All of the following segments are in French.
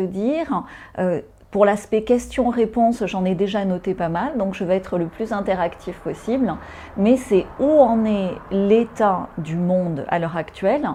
dire, euh, pour l'aspect questions-réponses, j'en ai déjà noté pas mal, donc je vais être le plus interactif possible. Mais c'est où en est l'état du monde à l'heure actuelle?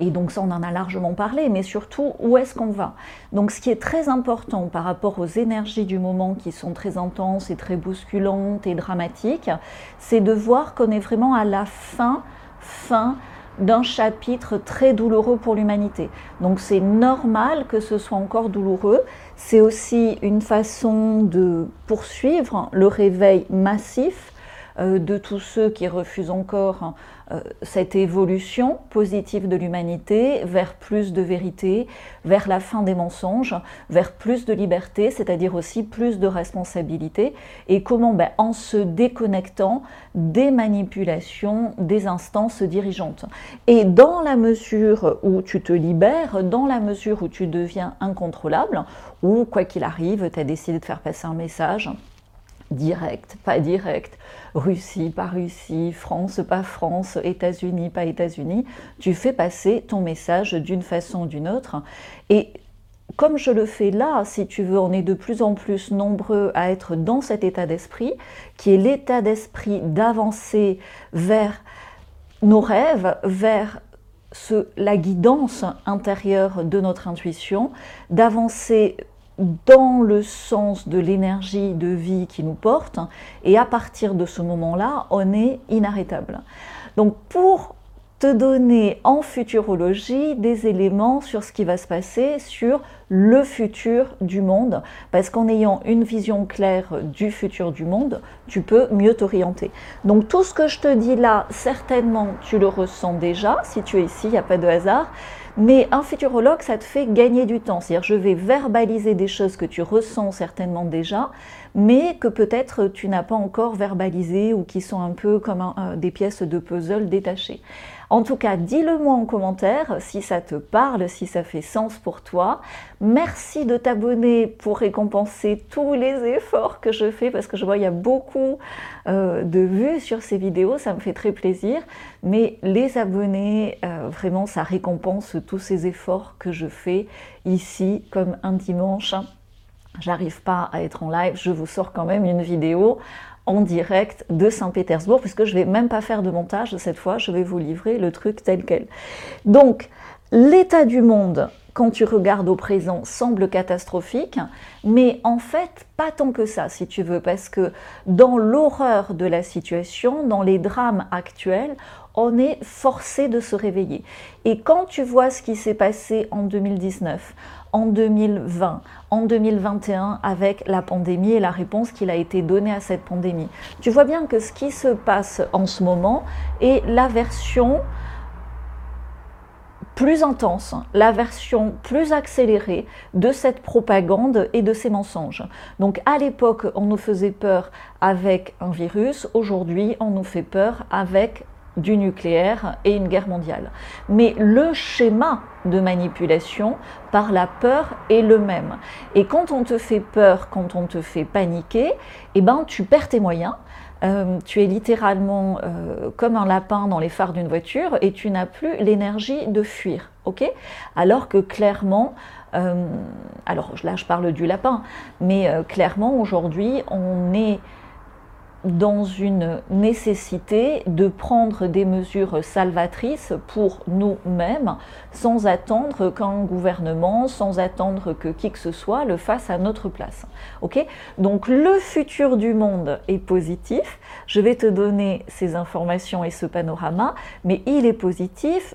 Et donc ça, on en a largement parlé, mais surtout, où est-ce qu'on va? Donc ce qui est très important par rapport aux énergies du moment qui sont très intenses et très bousculantes et dramatiques, c'est de voir qu'on est vraiment à la fin, fin d'un chapitre très douloureux pour l'humanité. Donc c'est normal que ce soit encore douloureux. C'est aussi une façon de poursuivre le réveil massif euh, de tous ceux qui refusent encore euh, cette évolution positive de l'humanité vers plus de vérité, vers la fin des mensonges, vers plus de liberté, c'est-à-dire aussi plus de responsabilité, et comment ben, en se déconnectant des manipulations des instances dirigeantes. Et dans la mesure où tu te libères, dans la mesure où tu deviens incontrôlable, ou quoi qu'il arrive, tu as décidé de faire passer un message, direct, pas direct, Russie, pas Russie, France, pas France, États-Unis, pas États-Unis, tu fais passer ton message d'une façon ou d'une autre. Et comme je le fais là, si tu veux, on est de plus en plus nombreux à être dans cet état d'esprit, qui est l'état d'esprit d'avancer vers nos rêves, vers la guidance intérieure de notre intuition, d'avancer dans le sens de l'énergie de vie qui nous porte, et à partir de ce moment-là, on est inarrêtable. Donc pour te donner en futurologie des éléments sur ce qui va se passer sur le futur du monde, parce qu'en ayant une vision claire du futur du monde, tu peux mieux t'orienter. Donc tout ce que je te dis là, certainement tu le ressens déjà, si tu es ici, il n'y a pas de hasard, mais un futurologue, ça te fait gagner du temps. C'est-à-dire, je vais verbaliser des choses que tu ressens certainement déjà, mais que peut-être tu n'as pas encore verbalisées ou qui sont un peu comme des pièces de puzzle détachées. En tout cas, dis-le moi en commentaire si ça te parle, si ça fait sens pour toi. Merci de t'abonner pour récompenser tous les efforts que je fais parce que je vois il y a beaucoup euh, de vues sur ces vidéos, ça me fait très plaisir. Mais les abonnés, euh, vraiment, ça récompense tous ces efforts que je fais ici comme un dimanche. J'arrive pas à être en live, je vous sors quand même une vidéo en direct de Saint-Pétersbourg, puisque je ne vais même pas faire de montage cette fois, je vais vous livrer le truc tel quel. Donc, l'état du monde, quand tu regardes au présent, semble catastrophique, mais en fait, pas tant que ça, si tu veux, parce que dans l'horreur de la situation, dans les drames actuels, on est forcé de se réveiller. Et quand tu vois ce qui s'est passé en 2019, en 2020, en 2021 avec la pandémie et la réponse qu'il a été donnée à cette pandémie. Tu vois bien que ce qui se passe en ce moment est la version plus intense, la version plus accélérée de cette propagande et de ces mensonges. Donc à l'époque, on nous faisait peur avec un virus, aujourd'hui, on nous fait peur avec du nucléaire et une guerre mondiale. Mais le schéma de manipulation par la peur est le même. Et quand on te fait peur, quand on te fait paniquer, eh ben, tu perds tes moyens. Euh, tu es littéralement euh, comme un lapin dans les phares d'une voiture et tu n'as plus l'énergie de fuir. ok? Alors que clairement, euh, alors là je parle du lapin, mais clairement aujourd'hui on est dans une nécessité de prendre des mesures salvatrices pour nous-mêmes sans attendre qu'un gouvernement, sans attendre que qui que ce soit le fasse à notre place. Ok? Donc le futur du monde est positif. Je vais te donner ces informations et ce panorama, mais il est positif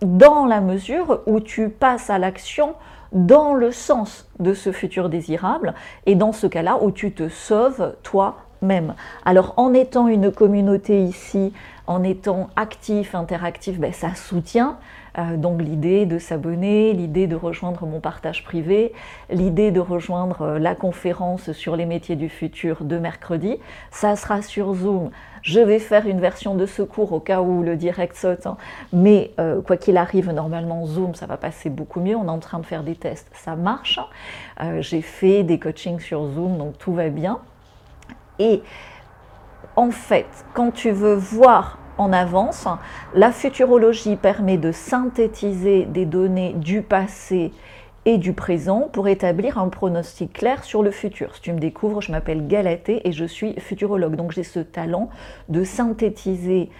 dans la mesure où tu passes à l'action dans le sens de ce futur désirable et dans ce cas-là où tu te sauves toi Alors en étant une communauté ici, en étant actif, interactif, ben, ça soutient. Euh, donc l'idée de s'abonner, l'idée de rejoindre mon partage privé, l'idée de rejoindre euh, la conférence sur les métiers du futur de mercredi. Ça sera sur Zoom. Je vais faire une version de secours au cas où le direct saute. Hein. Mais euh, quoi qu'il arrive, normalement Zoom, ça va passer beaucoup mieux. On est en train de faire des tests, ça marche. J'ai fait des coachings sur Zoom, donc tout va bien. Et en fait, quand tu veux voir en avance, la futurologie permet de synthétiser des données du passé et du présent pour établir un pronostic clair sur le futur. Si tu me découvres, je m'appelle Galatée et je suis futurologue. Donc j'ai ce talent de synthétiser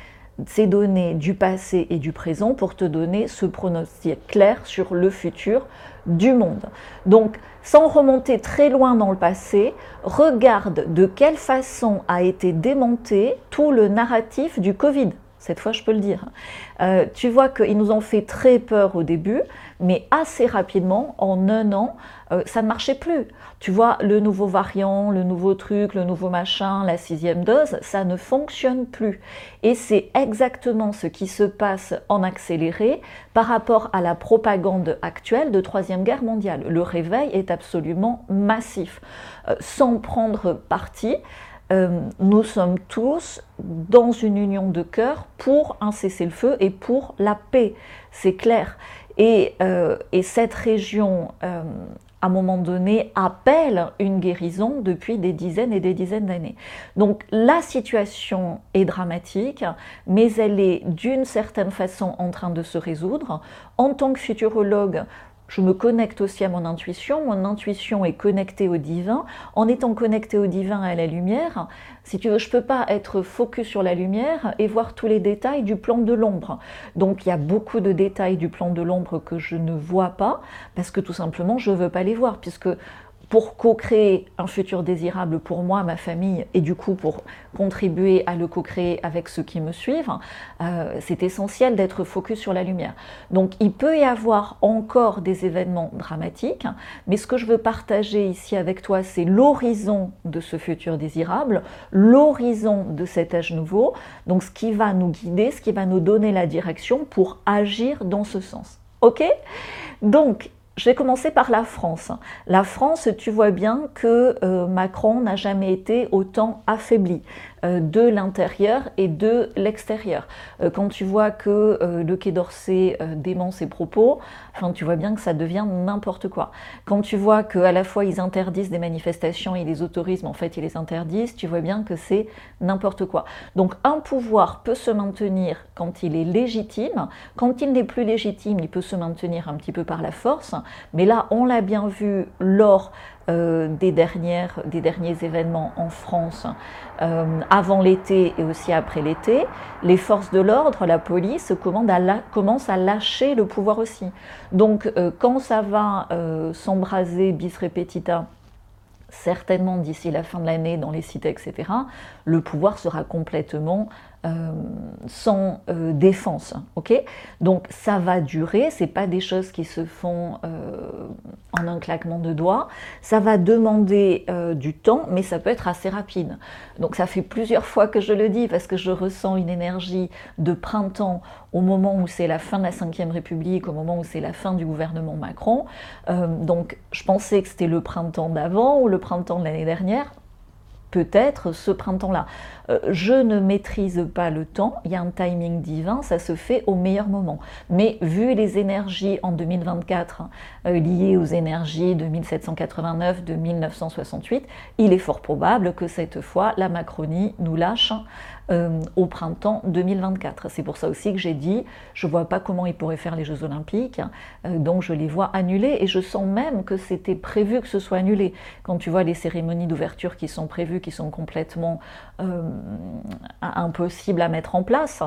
ces données du passé et du présent pour te donner ce pronostic clair sur le futur du monde. Donc, sans remonter très loin dans le passé, regarde de quelle façon a été démonté tout le narratif du Covid. Cette fois, je peux le dire. Euh, tu vois qu'ils nous ont fait très peur au début, mais assez rapidement, en un an, euh, ça ne marchait plus. Tu vois, le nouveau variant, le nouveau truc, le nouveau machin, la sixième dose, ça ne fonctionne plus. Et c'est exactement ce qui se passe en accéléré par rapport à la propagande actuelle de Troisième Guerre mondiale. Le réveil est absolument massif. Euh, sans prendre parti, euh, nous sommes tous dans une union de cœur pour un cessez-le-feu et pour la paix, c'est clair. Et, euh, cette région, euh, à un moment donné, appelle une guérison depuis des dizaines et des dizaines d'années. Donc la situation est dramatique, mais elle est d'une certaine façon en train de se résoudre. En tant que futurologue, je me connecte aussi à mon intuition, mon intuition est connectée au divin. En étant connectée au divin et à la lumière, si tu veux, je ne peux pas être focus sur la lumière et voir tous les détails du plan de l'ombre. Donc il y a beaucoup de détails du plan de l'ombre que je ne vois pas parce que tout simplement je ne veux pas les voir puisque pour co-créer un futur désirable pour moi, ma famille, et du coup pour contribuer à le co-créer avec ceux qui me suivent, euh, c'est essentiel d'être focus sur la lumière. Donc il peut y avoir encore des événements dramatiques, mais ce que je veux partager ici avec toi, c'est l'horizon de ce futur désirable, l'horizon de cet âge nouveau, donc ce qui va nous guider, ce qui va nous donner la direction pour agir dans ce sens. Ok? Donc, je vais commencer par la France. La France, tu vois bien que euh, Macron n'a jamais été autant affaibli. Euh, de l'intérieur et de l'extérieur. Euh, quand tu vois que euh, le Quai d'Orsay dément ses propos, enfin, tu vois bien que ça devient n'importe quoi. Quand tu vois qu'à la fois ils interdisent des manifestations et les autorisent, en fait ils les interdisent, tu vois bien que c'est n'importe quoi. Donc un pouvoir peut se maintenir quand il est légitime, quand il n'est plus légitime, il peut se maintenir un petit peu par la force, mais là on l'a bien vu lors euh, des, dernières, des derniers événements en France euh, avant l'été et aussi après l'été, les forces de l'ordre, la police commencent à lâcher le pouvoir aussi. Donc euh, quand ça va s'embraser bis repetita, certainement d'ici la fin de l'année dans les cités, etc., le pouvoir sera complètement euh, sans euh, défense. ok? Donc ça va durer, c'est pas des choses qui se font euh, en un claquement de doigts. Ça va demander du temps, mais ça peut être assez rapide. Donc ça fait plusieurs fois que je le dis parce que je ressens une énergie de printemps au moment où c'est la fin de la Ve République, au moment où c'est la fin du gouvernement Macron. donc je pensais que c'était le printemps d'avant ou le printemps de l'année dernière peut-être ce printemps-là. Euh, je ne maîtrise pas le temps, il y a un timing divin, ça se fait au meilleur moment. Mais vu les énergies en 2024 euh, liées aux énergies de 1789, de 1968, il est fort probable que cette fois la Macronie nous lâche euh, au printemps 2024. C'est pour ça aussi que j'ai dit, je ne vois pas comment ils pourraient faire les Jeux Olympiques, euh, donc je les vois annulés et je sens même que c'était prévu que ce soit annulé. Quand tu vois les cérémonies d'ouverture qui sont prévues, qui sont complètement euh, impossibles à mettre en place,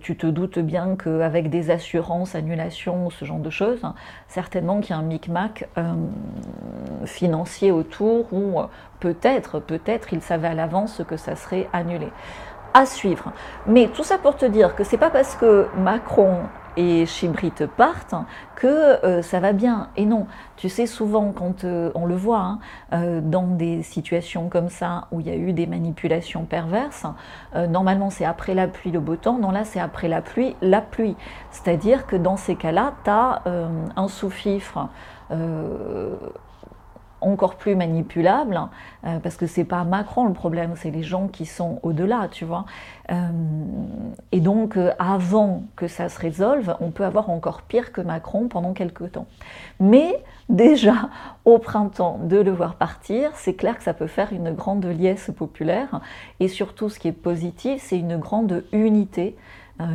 tu te doutes bien qu'avec des assurances, annulations, ce genre de choses, certainement qu'il y a un micmac financier autour où peut-être, peut-être, ils savaient à l'avance que ça serait annulé à suivre. Mais tout ça pour te dire que c'est pas parce que Macron et Chibrit partent que euh, ça va bien. Et non, tu sais, souvent quand euh, on le voit hein, euh, dans des situations comme ça où il y a eu des manipulations perverses, normalement c'est après la pluie le beau temps, non là c'est après la pluie la pluie. C'est-à-dire que dans ces cas-là, tu as un sous-fifre encore plus manipulable, euh, parce que c'est pas Macron le problème, c'est les gens qui sont au-delà, tu vois. Euh, et donc, euh, avant que ça se résolve, on peut avoir encore pire que Macron pendant quelques temps. Mais déjà, au printemps, de le voir partir, c'est clair que ça peut faire une grande liesse populaire. Et surtout, ce qui est positif, c'est une grande unité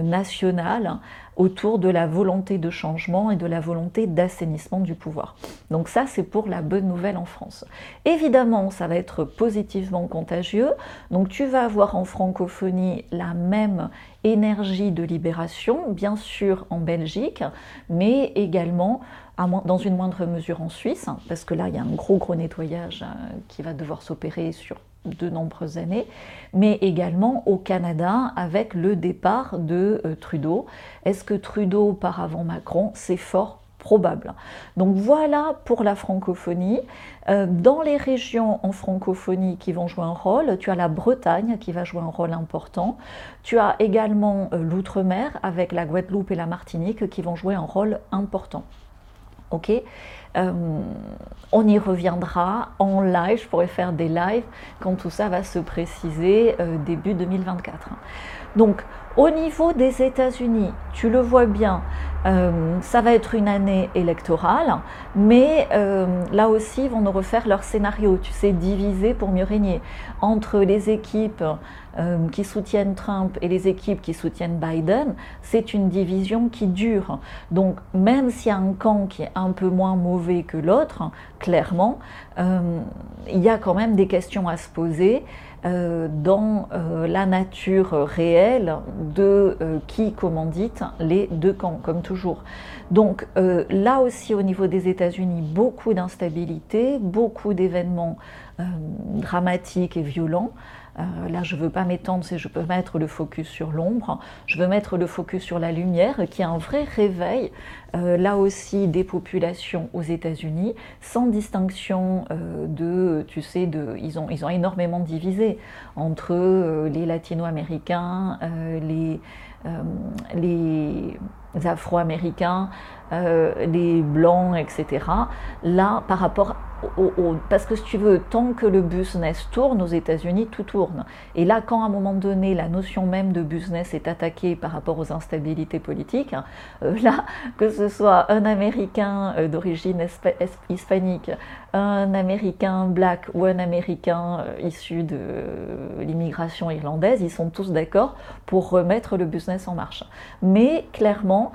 nationale autour de la volonté de changement et de la volonté d'assainissement du pouvoir. Donc ça, c'est pour la bonne nouvelle en France. Évidemment, ça va être positivement contagieux. Donc tu vas avoir en francophonie la même énergie de libération, bien sûr en Belgique, mais également dans une moindre mesure en Suisse, parce que là, il y a un gros, gros nettoyage euh, qui va devoir s'opérer sur de nombreuses années, mais également au Canada avec le départ de euh, Trudeau. Est-ce que Trudeau part avant Macron C'est fort probable? Donc voilà pour la francophonie. Euh, dans les régions en francophonie qui vont jouer un rôle, tu as la Bretagne qui va jouer un rôle important. Tu as également euh, l'outre-mer avec la Guadeloupe et la Martinique qui vont jouer un rôle important. Ok? Euh, on y reviendra en live, je pourrais faire des lives quand tout ça va se préciser euh, début 2024. Donc au niveau des États-Unis, tu le vois bien, euh, ça va être une année électorale, mais là aussi, ils vont nous refaire leur scénario, tu sais, divisé pour mieux régner, entre les équipes euh, qui soutiennent Trump et les équipes qui soutiennent Biden, c'est une division qui dure. Donc même s'il y a un camp qui est un peu moins mauvais que l'autre, clairement, euh, il y a quand même des questions à se poser. Euh, dans la nature réelle de qui commandite les deux camps, comme toujours. Donc là aussi, au niveau des États-Unis, beaucoup d'instabilité, beaucoup d'événements dramatiques et violents. Euh, là, je ne veux pas m'étendre, si je peux mettre le focus sur l'ombre. Je veux mettre le focus sur la lumière, qui est un vrai réveil, euh, là aussi, des populations aux États-Unis, sans distinction euh, de, tu sais, de, ils, ont, ils ont énormément divisé entre les latino-américains, les, les afro-américains, les blancs, etc. Là, par rapport parce que si tu veux, tant que le business tourne aux États-Unis, tout tourne. Et là, quand à un moment donné, la notion même de business est attaquée par rapport aux instabilités politiques, euh, là, que ce soit un Américain euh, d'origine hispanique, un Américain black ou un Américain euh, issu de l'immigration irlandaise, ils sont tous d'accord pour remettre le business en marche. Mais clairement,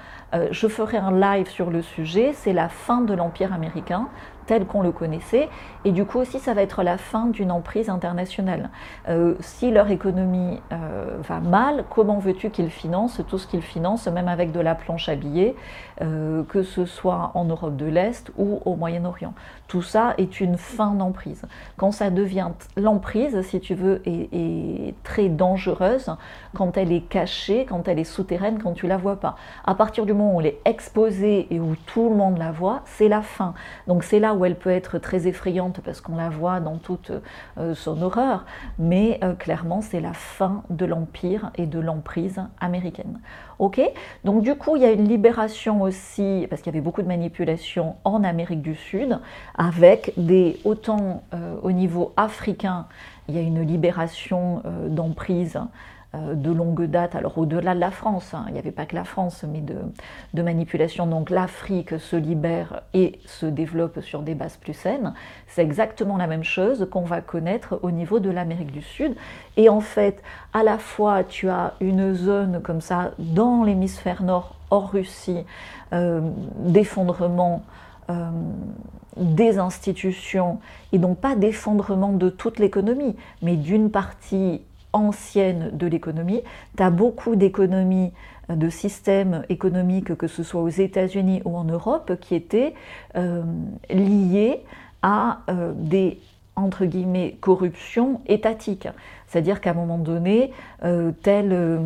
je ferai un live sur le sujet, c'est la fin de l'Empire américain tel qu'on le connaissait. Et du coup aussi, ça va être la fin d'une emprise internationale. Euh, si leur économie euh, va mal, comment veux-tu qu'ils financent tout ce qu'ils financent, même avec de la planche à billets, euh, que ce soit en Europe de l'Est ou au Moyen-Orient? Tout ça est une fin d'emprise. Quand ça devient l'emprise, si tu veux, est, très dangereuse, quand elle est cachée, quand elle est souterraine, quand tu la vois pas. À partir du moment où elle est exposée et où tout le monde la voit, c'est la fin. Donc c'est là où elle peut être très effrayante parce qu'on la voit dans toute euh, son horreur, mais euh, clairement c'est la fin de l'empire et de l'emprise américaine. Ok. Donc du coup il y a une libération aussi, parce qu'il y avait beaucoup de manipulations en Amérique du Sud, avec des, autant euh, au niveau africain, il y a une libération d'emprise euh, de longue date, alors au-delà de la France, hein, il n'y avait pas que la France, mais de, manipulation. Donc l'Afrique se libère et se développe sur des bases plus saines. C'est exactement la même chose qu'on va connaître au niveau de l'Amérique du Sud. Et en fait, à la fois, tu as une zone comme ça dans l'hémisphère nord, hors Russie, euh, d'effondrement. Euh, des institutions, et donc pas d'effondrement de toute l'économie, mais d'une partie ancienne de l'économie. Tu as beaucoup d'économies, euh, de systèmes économiques, que ce soit aux États-Unis ou en Europe, qui étaient euh, liés à euh, des entre guillemets corruptions étatiques. C'est-à-dire qu'à un moment donné, tel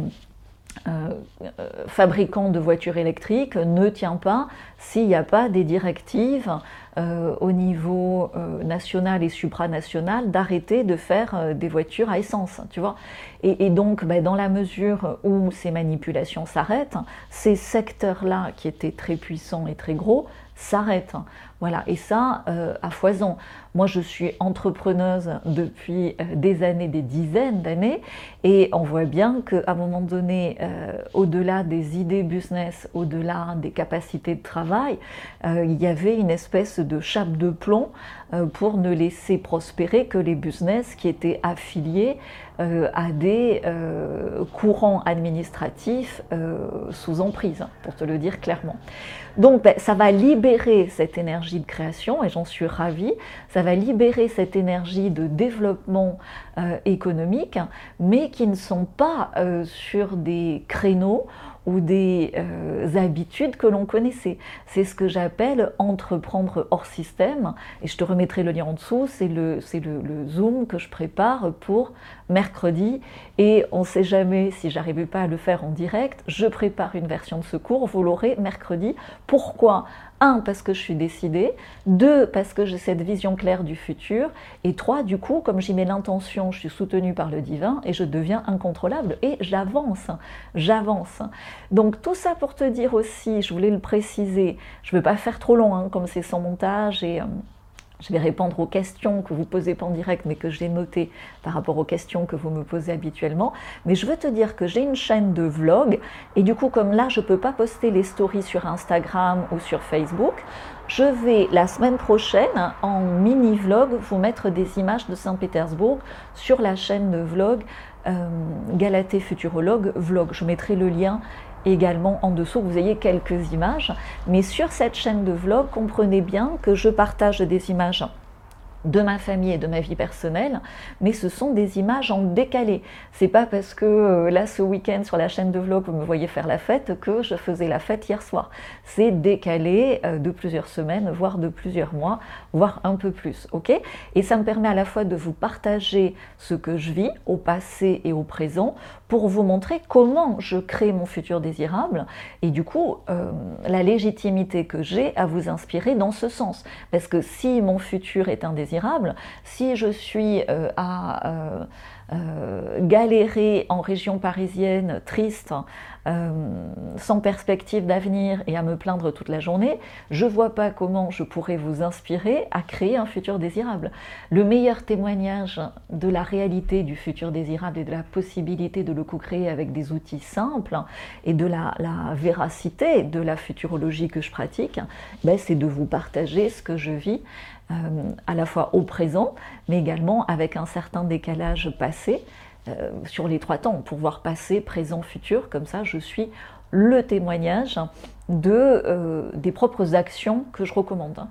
fabricant de voitures électriques ne tient pas s'il n'y a pas des directives euh, au niveau euh, national et supranational d'arrêter de faire euh, des voitures à essence, tu vois. Et, donc, ben, dans la mesure où ces manipulations s'arrêtent, ces secteurs-là qui étaient très puissants et très gros s'arrêtent. Voilà, et ça, à foison. Moi, je suis entrepreneuse depuis des années, des dizaines d'années, et on voit bien qu'à un moment donné, au-delà des idées business, au-delà des capacités de travail, il y avait une espèce de chape de plomb euh, pour ne laisser prospérer que les business qui étaient affiliés à des courants administratifs sous emprise, pour te le dire clairement. Donc ben, ça va libérer cette énergie de création, et j'en suis ravie, ça va libérer cette énergie de développement économique, mais qui ne sont pas sur des créneaux ou des euh, habitudes que l'on connaissait. C'est ce que j'appelle entreprendre hors système. Et je te remettrai le lien en dessous. C'est le, le, le, Zoom que je prépare pour mercredi. Et on ne sait jamais si j'arrive pas à le faire en direct. Je prépare une version de ce cours. Vous l'aurez mercredi. Pourquoi? Un, parce que je suis décidée. Deux, parce que j'ai cette vision claire du futur. Et trois, du coup, comme j'y mets l'intention, je suis soutenue par le divin et je deviens incontrôlable et j'avance. J'avance. Donc tout ça pour te dire aussi, je voulais le préciser, je ne veux pas faire trop long, hein, comme c'est sans montage et... Euh, je vais répondre aux questions que vous posez pas en direct, mais que j'ai notées par rapport aux questions que vous me posez habituellement. Mais je veux te dire que j'ai une chaîne de vlog, et du coup, comme là, je ne peux pas poster les stories sur Instagram ou sur Facebook, je vais la semaine prochaine, en mini-vlog, vous mettre des images de Saint-Pétersbourg sur la chaîne de vlog euh, Galaté Futurologue Vlog. Je mettrai le lien également en dessous, vous ayez quelques images. Mais sur cette chaîne de vlog, comprenez bien que je partage des images de ma famille et de ma vie personnelle, mais ce sont des images en décalé. C'est pas parce que euh, là ce week-end sur la chaîne de vlog vous me voyez faire la fête que je faisais la fête hier soir. C'est décalé euh, de plusieurs semaines, voire de plusieurs mois, voire un peu plus, ok? Et ça me permet à la fois de vous partager ce que je vis au passé et au présent pour vous montrer comment je crée mon futur désirable et du coup euh, la légitimité que j'ai à vous inspirer dans ce sens. Parce que si mon futur est indésirable, si je suis euh, à euh, euh, galérer en région parisienne, triste, euh, sans perspective d'avenir et à me plaindre toute la journée, je vois pas comment je pourrais vous inspirer à créer un futur désirable. Le meilleur témoignage de la réalité du futur désirable et de la possibilité de le co-créer avec des outils simples et de la, véracité de la futurologie que je pratique, ben, c'est de vous partager ce que je vis euh, à la fois au présent, mais également avec un certain décalage passé euh, sur les trois temps, pour voir passé, présent, futur, comme ça je suis le témoignage de, euh, des propres actions que je recommande.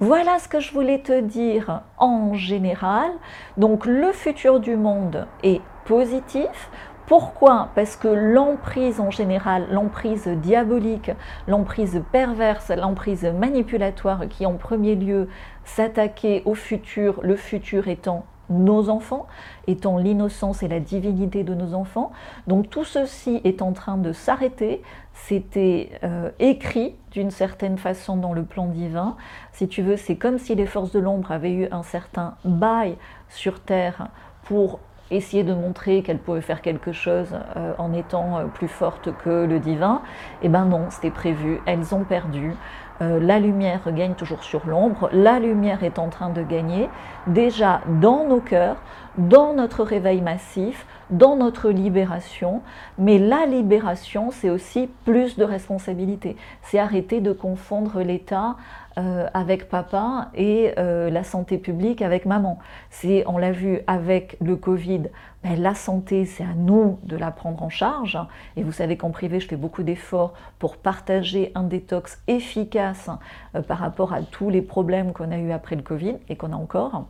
Voilà ce que je voulais te dire en général. Donc le futur du monde est positif. Pourquoi? Parce que l'emprise en général, l'emprise diabolique, l'emprise perverse, l'emprise manipulatoire qui en premier lieu s'attaquer au futur, le futur étant nos enfants, étant l'innocence et la divinité de nos enfants. Donc tout ceci est en train de s'arrêter. C'était euh, écrit d'une certaine façon dans le plan divin. Si tu veux, c'est comme si les forces de l'ombre avaient eu un certain bail sur Terre pour essayer de montrer qu'elles pouvaient faire quelque chose euh, en étant euh, plus fortes que le divin. Eh ben non, c'était prévu. Elles ont perdu. Euh, la lumière gagne toujours sur l'ombre, la lumière est en train de gagner déjà dans nos cœurs, dans notre réveil massif, dans notre libération. Mais la libération, c'est aussi plus de responsabilité. C'est arrêter de confondre l'État euh, avec papa et euh, la santé publique avec maman. C'est, on l'a vu avec le Covid, ben, la santé, c'est à nous de la prendre en charge. Et vous savez qu'en privé, je fais beaucoup d'efforts pour partager un détox efficace euh, par rapport à tous les problèmes qu'on a eu après le Covid et qu'on a encore.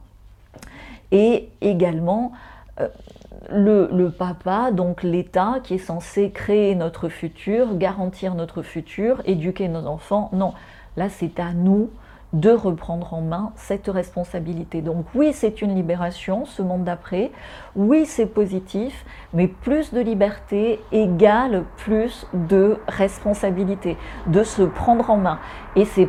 Et également, le, le, papa, donc l'État, qui est censé créer notre futur, garantir notre futur, éduquer nos enfants. Non, Là, c'est à nous de reprendre en main cette responsabilité. Donc oui, c'est une libération, ce monde d'après. Oui, c'est positif, mais plus de liberté égale plus de responsabilité, de se prendre en main. Et c'est,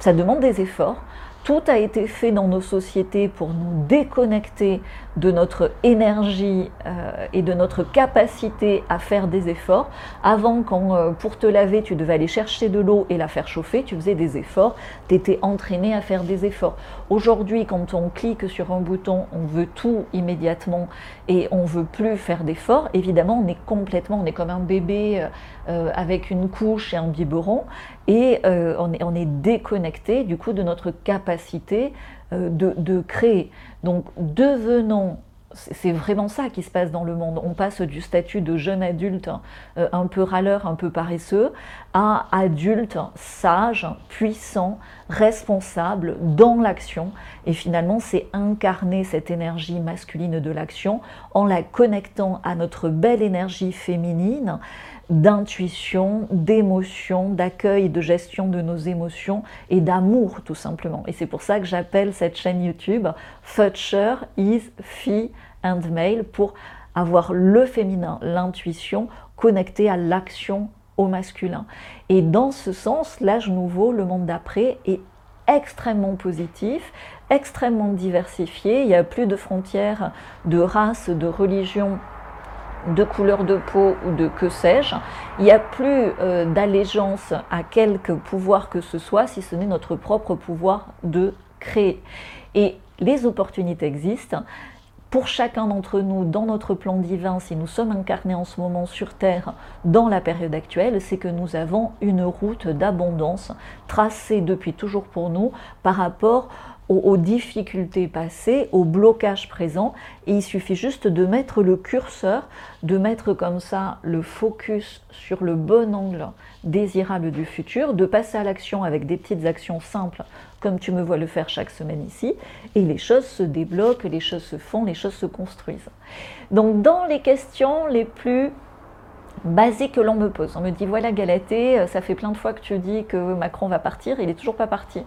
ça demande des efforts. Tout a été fait dans nos sociétés pour nous déconnecter de notre énergie euh, et de notre capacité à faire des efforts. Avant, quand euh, pour te laver, tu devais aller chercher de l'eau et la faire chauffer, tu faisais des efforts, tu étais entraîné à faire des efforts. Aujourd'hui, quand on clique sur un bouton, on veut tout immédiatement et on veut plus faire d'efforts. Évidemment, on est complètement, on est comme un bébé euh, avec une couche et un biberon et on est, on est déconnecté du coup de notre capacité de, de créer. Donc devenons c'est vraiment ça qui se passe dans le monde. On passe du statut de jeune adulte euh, un peu râleur, un peu paresseux, à adulte sage, puissant, responsable, dans l'action. Et finalement, c'est incarner cette énergie masculine de l'action en la connectant à notre belle énergie féminine d'intuition, d'émotion, d'accueil, de gestion de nos émotions et d'amour tout simplement. Et c'est pour ça que j'appelle cette chaîne YouTube Future is Fee and Male pour avoir le féminin, l'intuition connectée à l'action au masculin. Et dans ce sens, l'âge nouveau, le monde d'après est extrêmement positif, extrêmement diversifié. Il n'y a plus de frontières de race, de religion de couleur de peau ou de que sais-je. Il n'y a plus euh, d'allégeance à quelque pouvoir que ce soit, si ce n'est notre propre pouvoir de créer. Et les opportunités existent. Pour chacun d'entre nous, dans notre plan divin, si nous sommes incarnés en ce moment sur Terre, dans la période actuelle, c'est que nous avons une route d'abondance tracée depuis toujours pour nous par rapport aux, difficultés passées, aux blocages présents. Et il suffit juste de mettre le curseur, de mettre comme ça le focus sur le bon angle désirable du futur, de passer à l'action avec des petites actions simples, comme tu me vois le faire chaque semaine ici, et les choses se débloquent, les choses se font, les choses se construisent. Donc dans les questions les plus basiques que l'on me pose. On me dit voilà Galatée, ça fait plein de fois que tu dis que Macron va partir, il n'est toujours pas parti.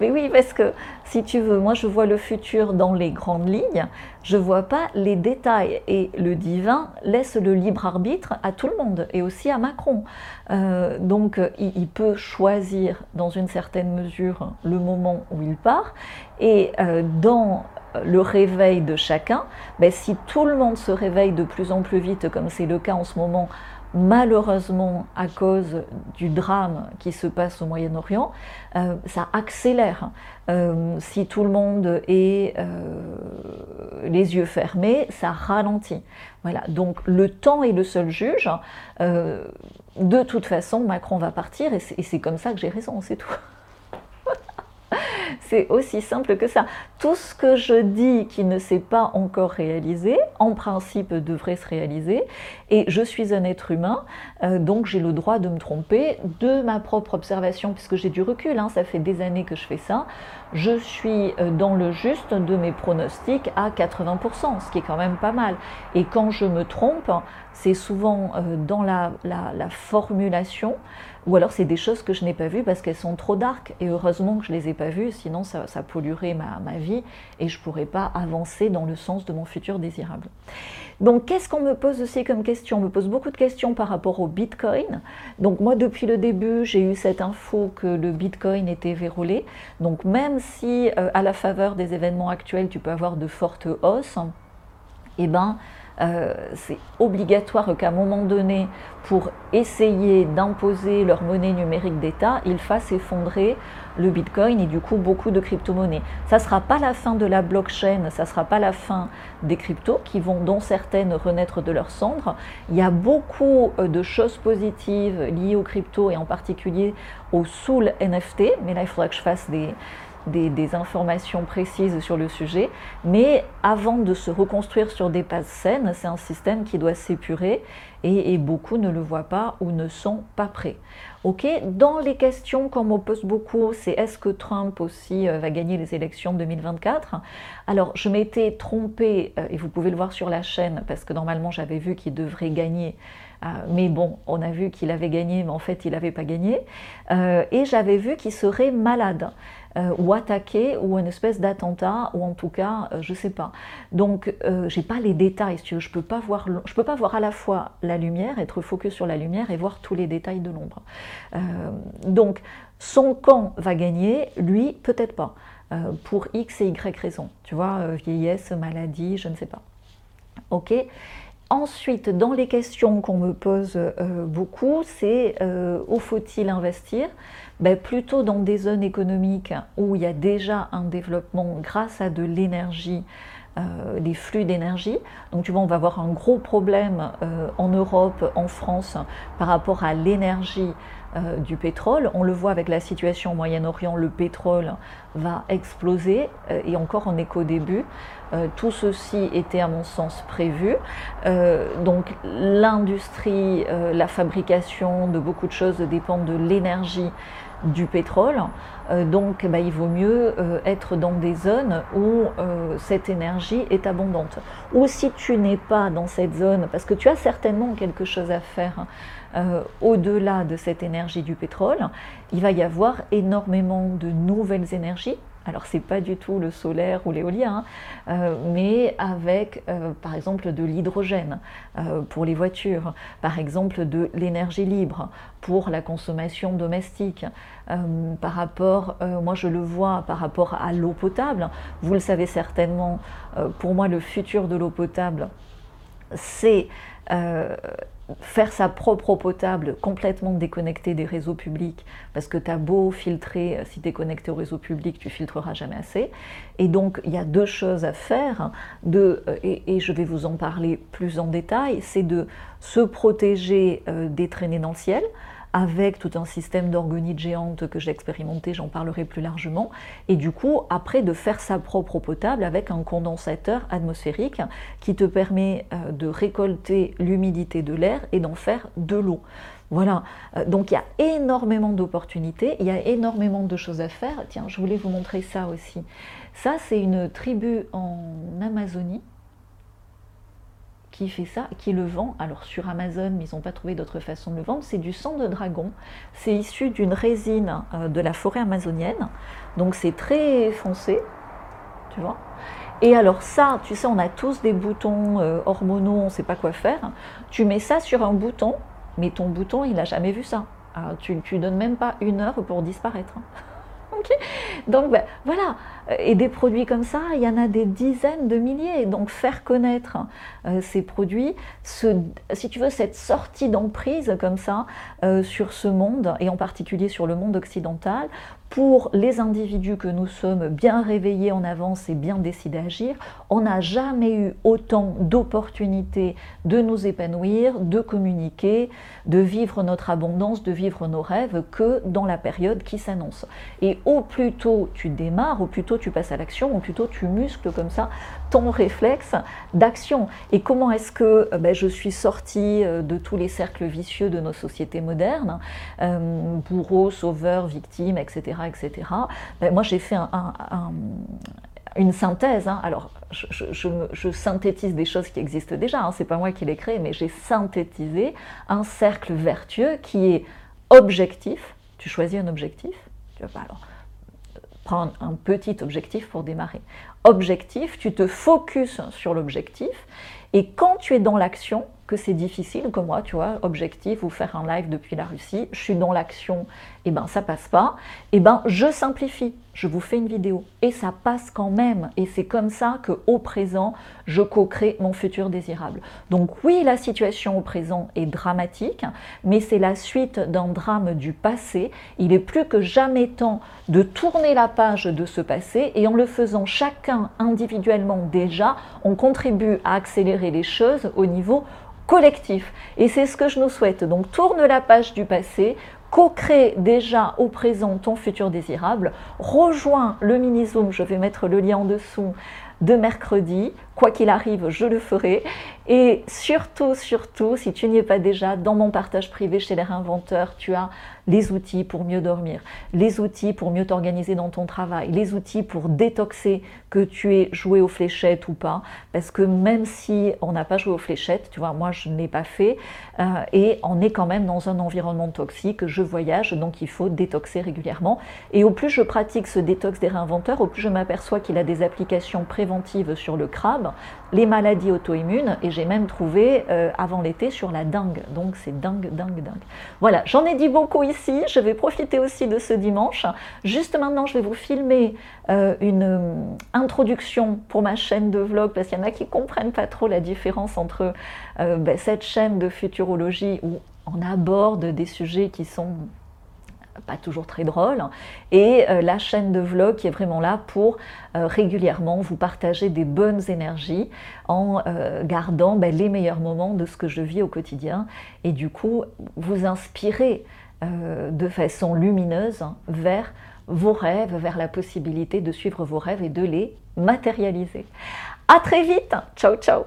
Mais oui, parce que si tu veux, moi je vois le futur dans les grandes lignes, je vois pas les détails. Et le divin laisse le libre arbitre à tout le monde et aussi à Macron. Euh, donc il, peut choisir dans une certaine mesure le moment où il part. Et euh, dans le réveil de chacun, ben, si tout le monde se réveille de plus en plus vite, comme c'est le cas en ce moment, malheureusement, à cause du drame qui se passe au Moyen-Orient, euh, ça accélère. Euh, si tout le monde est euh, les yeux fermés, ça ralentit. Voilà. Donc le temps est le seul juge. de toute façon, Macron va partir et c'est comme ça que j'ai raison, c'est tout. C'est aussi simple que ça. Tout ce que je dis qui ne s'est pas encore réalisé, en principe devrait se réaliser. Et je suis un être humain, euh, donc j'ai le droit de me tromper de ma propre observation, puisque j'ai du recul, hein, ça fait des années que je fais ça. Je suis euh, dans le juste de mes pronostics à 80%, ce qui est quand même pas mal. Et quand je me trompe, c'est souvent euh, dans la, formulation, ou alors c'est des choses que je n'ai pas vues parce qu'elles sont trop dark, et heureusement que je ne les ai pas vues, sinon ça, polluerait ma, vie, et je ne pourrais pas avancer dans le sens de mon futur désirable. Donc qu'est-ce qu'on me pose aussi comme question? On me pose beaucoup de questions par rapport au Bitcoin. Donc moi depuis le début j'ai eu cette info que le Bitcoin était verrouillé. Donc même si euh, à la faveur des événements actuels tu peux avoir de fortes hausses, eh ben euh, c'est obligatoire qu'à un moment donné, pour essayer d'imposer leur monnaie numérique d'État, ils fassent effondrer le Bitcoin et du coup beaucoup de crypto-monnaies. Ça ne sera pas la fin de la blockchain, ça ne sera pas la fin des cryptos qui vont, dont certaines, renaître de leurs cendres. Il y a beaucoup euh, de choses positives liées aux cryptos et en particulier au Soul NFT, mais là il faudra que je fasse des, des, informations précises sur le sujet, mais avant de se reconstruire sur des bases saines, c'est un système qui doit s'épurer et, beaucoup ne le voient pas ou ne sont pas prêts. Ok, dans les questions qu'on me pose beaucoup, c'est est-ce que Trump aussi euh, va gagner les élections 2024 Alors, je m'étais trompée, euh, et vous pouvez le voir sur la chaîne, parce que normalement j'avais vu qu'il devrait gagner euh, mais bon, on a vu qu'il avait gagné, mais en fait, il n'avait pas gagné. et j'avais vu qu'il serait malade. Euh, ou attaqué ou une espèce d'attentat ou en tout cas euh, je sais pas. Donc euh, j'ai pas les détails si tu veux. je peux pas voir je peux pas voir à la fois la lumière être focus sur la lumière et voir tous les détails de l'ombre. donc son camp va gagner, lui peut-être pas. pour X et Y raisons, tu vois, vieillesse, maladie, je ne sais pas. Ok? Ensuite, dans les questions qu'on me pose beaucoup, c'est où faut-il investir? Ben, plutôt dans des zones économiques où il y a déjà un développement grâce à de l'énergie les flux d'énergie. Donc tu vois, on va avoir un gros problème en Europe, en France, par rapport à l'énergie euh, du pétrole. On le voit avec la situation au Moyen-Orient, le pétrole va exploser euh, et encore on n'est qu'au début. Euh, tout ceci était à mon sens prévu. donc l'industrie, la fabrication de beaucoup de choses dépendent de l'énergie du pétrole. donc bah, il vaut mieux être dans des zones où cette énergie est abondante. Ou si tu n'es pas dans cette zone, parce que tu as certainement quelque chose à faire. Euh, au-delà de cette énergie du pétrole, il va y avoir énormément de nouvelles énergies. Alors c'est pas du tout le solaire ou l'éolien, hein, euh, mais avec euh, par exemple de l'hydrogène pour les voitures, par exemple de l'énergie libre pour la consommation domestique. par rapport, moi je le vois par rapport à l'eau potable, vous le savez certainement, pour moi le futur de l'eau potable, c'est faire sa propre eau potable complètement déconnectée des réseaux publics, parce que tu as beau filtrer, euh, si tu es connecté au réseau public, tu filtreras jamais assez. Et donc, il y a deux choses à faire, de, euh, et, je vais vous en parler plus en détail, c'est de se protéger euh, des traînées dans le ciel, avec tout un système d'orgonite géante que j'ai expérimenté, j'en parlerai plus largement, et du coup, après, de faire sa propre eau potable avec un condensateur atmosphérique qui te permet euh, de récolter l'humidité de l'air et d'en faire de l'eau. Voilà, euh, donc il y a énormément d'opportunités, il y a énormément de choses à faire. Tiens, je voulais vous montrer ça aussi. Ça, c'est une tribu en Amazonie qui fait ça, qui le vend. Alors sur Amazon, mais ils n'ont pas trouvé d'autre façon de le vendre. C'est du sang de dragon. C'est issu d'une résine euh, de la forêt amazonienne. Donc c'est très foncé, tu vois. Et alors ça, tu sais, on a tous des boutons euh, hormonaux, on sait pas quoi faire. Tu mets ça sur un bouton, mais ton bouton, il n'a jamais vu ça. tu ne donnes même pas une heure pour disparaître. Donc ben, voilà, et des produits comme ça, il y en a des dizaines de milliers. Donc faire connaître euh, ces produits, si tu veux, cette sortie d'emprise comme ça euh, sur ce monde, et en particulier sur le monde occidental, pour les individus que nous sommes bien réveillés en avance et bien décidés à agir, on n'a jamais eu autant d'opportunités de nous épanouir, de communiquer, de vivre notre abondance, de vivre nos rêves que dans la période qui s'annonce. Et au plus tôt tu démarres, au plus tôt tu passes à l'action, au plus tôt tu muscles comme ça ton réflexe d'action. Et comment est-ce que euh, ben, je suis sortie euh, de tous les cercles vicieux de nos sociétés modernes, euh, bourreaux, sauveurs, victimes, etc. etc. Ben, moi j'ai fait une synthèse. Hein. Alors, je, synthétise des choses qui existent déjà. Hein. C'est pas moi qui les créé, mais j'ai synthétisé un cercle vertueux qui est objectif. Tu choisis un objectif. Tu vas pas prendre un petit objectif pour démarrer. Objectif, tu te focuses sur l'objectif et quand tu es dans l'action, que c'est difficile, comme moi, tu vois, objectif ou faire un live depuis la Russie, je suis dans l'action, eh ben ça passe pas, et eh ben je simplifie, je vous fais une vidéo et ça passe quand même et c'est comme ça que au présent, je co-crée mon futur désirable. Donc oui, la situation au présent est dramatique, mais c'est la suite d'un drame du passé. Il est plus que jamais temps de tourner la page de ce passé et en le faisant chacun individuellement déjà, on contribue à accélérer les choses au niveau collectif. Et c'est ce que je nous souhaite. Donc tourne la page du passé, co-crée déjà au présent ton futur désirable, rejoins le mini-zoom, je vais mettre le lien en dessous de mercredi, quoi qu'il arrive, je le ferai. Et surtout, surtout, si tu n'y es pas déjà, dans mon partage privé chez les réinventeurs, tu as les outils pour mieux dormir, les outils pour mieux t'organiser dans ton travail, les outils pour détoxer que tu aies joué aux fléchettes ou pas. Parce que même si on n'a pas joué aux fléchettes, tu vois, moi je ne l'ai pas fait, euh, et on est quand même dans un environnement toxique, je voyage, donc il faut détoxer régulièrement. Et au plus je pratique ce détox des réinventeurs, au plus je m'aperçois qu'il a des applications préventives sur le les maladies auto-immunes, et j'ai même trouvé euh, avant l'été sur la dingue. Donc c'est dingue, dingue, dingue. Voilà, j'en ai dit beaucoup ici. Je vais profiter aussi de ce dimanche. Juste maintenant, je vais vous filmer euh, une euh, introduction pour ma chaîne de vlog parce qu'il y en a qui comprennent pas trop la différence entre ben, cette chaîne de futurologie où on aborde des sujets qui sont pas toujours très drôle, et euh, la chaîne de vlog qui est vraiment là pour euh, régulièrement vous partager des bonnes énergies en gardant ben, les meilleurs moments de ce que je vis au quotidien, et du coup vous inspirer de façon lumineuse vers vos rêves, vers la possibilité de suivre vos rêves et de les matérialiser. À très vite, ciao ciao